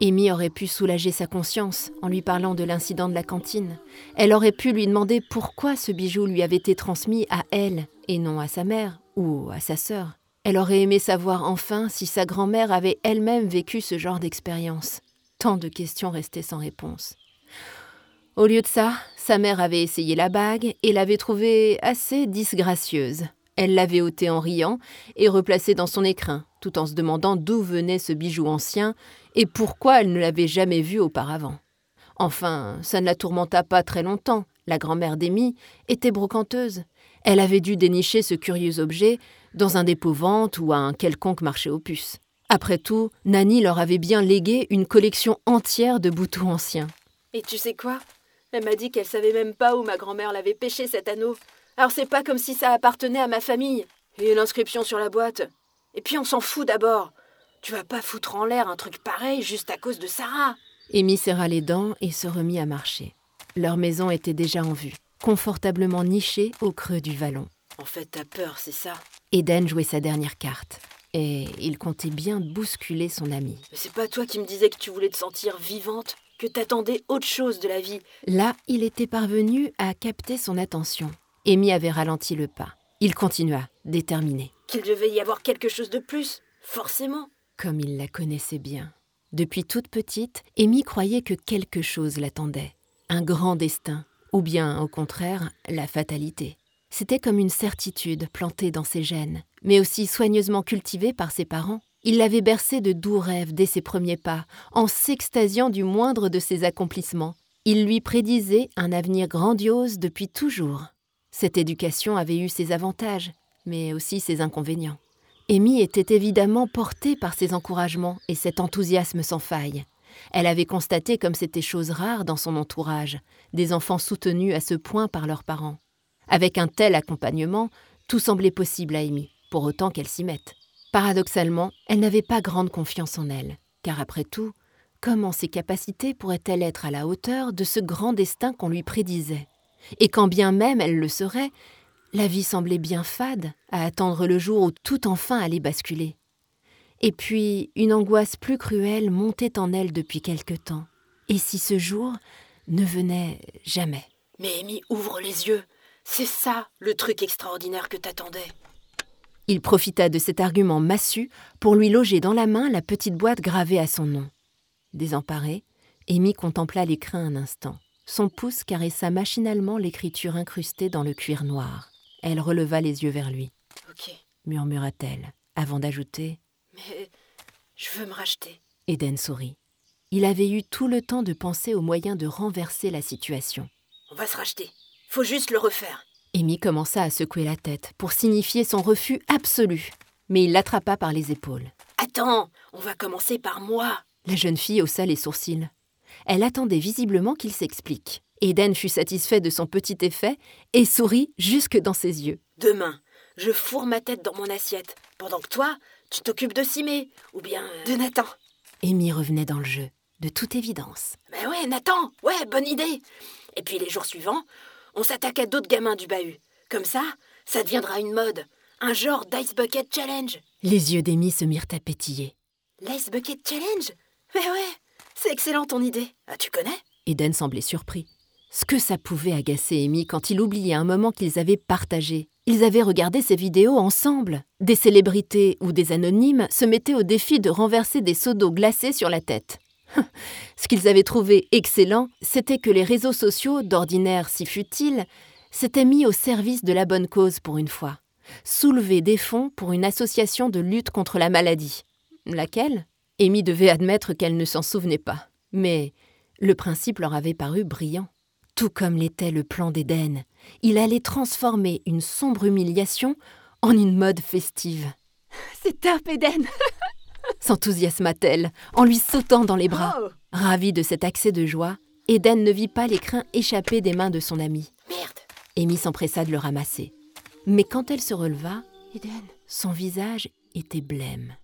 Amy aurait pu soulager sa conscience en lui parlant de l'incident de la cantine. Elle aurait pu lui demander pourquoi ce bijou lui avait été transmis à elle et non à sa mère ou à sa sœur. Elle aurait aimé savoir enfin si sa grand-mère avait elle-même vécu ce genre d'expérience. Tant de questions restaient sans réponse. Au lieu de ça, sa mère avait essayé la bague et l'avait trouvée assez disgracieuse. Elle l'avait ôtée en riant et replacée dans son écrin, tout en se demandant d'où venait ce bijou ancien et pourquoi elle ne l'avait jamais vu auparavant. Enfin, ça ne la tourmenta pas très longtemps. La grand-mère d'Amy était brocanteuse. Elle avait dû dénicher ce curieux objet dans un dépôt vente ou à un quelconque marché aux puces. Après tout, Nanny leur avait bien légué une collection entière de boutons anciens. Et tu sais quoi? Elle m'a dit qu'elle savait même pas où ma grand-mère l'avait pêché cet anneau. Alors c'est pas comme si ça appartenait à ma famille. Et l'inscription sur la boîte. Et puis on s'en fout d'abord. Tu vas pas foutre en l'air un truc pareil juste à cause de Sarah. Amy serra les dents et se remit à marcher. Leur maison était déjà en vue, confortablement nichée au creux du vallon. En fait, t'as peur, c'est ça Eden jouait sa dernière carte. Et il comptait bien bousculer son ami. Mais c'est pas toi qui me disais que tu voulais te sentir vivante Que t'attendais autre chose de la vie Là, il était parvenu à capter son attention. Amy avait ralenti le pas. Il continua, déterminé. Qu'il devait y avoir quelque chose de plus, forcément. Comme il la connaissait bien. Depuis toute petite, Amy croyait que quelque chose l'attendait. Un grand destin, ou bien, au contraire, la fatalité. C'était comme une certitude plantée dans ses gènes, mais aussi soigneusement cultivée par ses parents. Il l'avait bercée de doux rêves dès ses premiers pas, en s'extasiant du moindre de ses accomplissements. Il lui prédisait un avenir grandiose depuis toujours. Cette éducation avait eu ses avantages, mais aussi ses inconvénients. Amy était évidemment portée par ses encouragements et cet enthousiasme sans faille. Elle avait constaté comme c'était chose rare dans son entourage, des enfants soutenus à ce point par leurs parents. Avec un tel accompagnement, tout semblait possible à Amy, pour autant qu'elle s'y mette. Paradoxalement, elle n'avait pas grande confiance en elle, car après tout, comment ses capacités pourraient-elles être à la hauteur de ce grand destin qu'on lui prédisait? Et quand bien même elle le serait, la vie semblait bien fade à attendre le jour où tout enfin allait basculer. Et puis une angoisse plus cruelle montait en elle depuis quelque temps. Et si ce jour ne venait jamais? Mais Amy, ouvre les yeux. C'est ça le truc extraordinaire que t'attendais. Il profita de cet argument massu pour lui loger dans la main la petite boîte gravée à son nom. Désemparée, Amy contempla l'écrin un instant. Son pouce caressa machinalement l'écriture incrustée dans le cuir noir. Elle releva les yeux vers lui. Ok. murmura-t-elle, avant d'ajouter Mais je veux me racheter. Eden sourit. Il avait eu tout le temps de penser aux moyens de renverser la situation. On va se racheter. Faut juste le refaire. Amy commença à secouer la tête pour signifier son refus absolu, mais il l'attrapa par les épaules. Attends, on va commencer par moi. La jeune fille haussa les sourcils. Elle attendait visiblement qu'il s'explique. Eden fut satisfait de son petit effet et sourit jusque dans ses yeux. Demain, je fourre ma tête dans mon assiette, pendant que toi, tu t'occupes de Simé, ou bien de Nathan. Amy revenait dans le jeu, de toute évidence. Mais ouais, Nathan, ouais, bonne idée. Et puis les jours suivants, on s'attaque à d'autres gamins du bahut. Comme ça, ça deviendra une mode, un genre d'Ice Bucket Challenge. Les yeux d'Amy se mirent à pétiller. L'Ice Bucket Challenge? Mais ouais, c'est excellent ton idée. Ah, tu connais? Eden semblait surpris. Ce que ça pouvait agacer Amy quand il oubliait un moment qu'ils avaient partagé. Ils avaient regardé ces vidéos ensemble. Des célébrités ou des anonymes se mettaient au défi de renverser des seaux d'eau glacés sur la tête. Ce qu'ils avaient trouvé excellent, c'était que les réseaux sociaux, d'ordinaire si futiles, s'étaient mis au service de la bonne cause pour une fois. Soulever des fonds pour une association de lutte contre la maladie. Laquelle? Amy devait admettre qu'elle ne s'en souvenait pas. Mais le principe leur avait paru brillant. Tout comme l'était le plan d'Éden, il allait transformer une sombre humiliation en une mode festive. C'est top, Eden s'enthousiasma-t-elle en lui sautant dans les bras. Oh Ravie de cet accès de joie, Eden ne vit pas l'écrin échapper des mains de son ami. Merde Amy s'empressa de le ramasser. Mais quand elle se releva, Eden son visage était blême.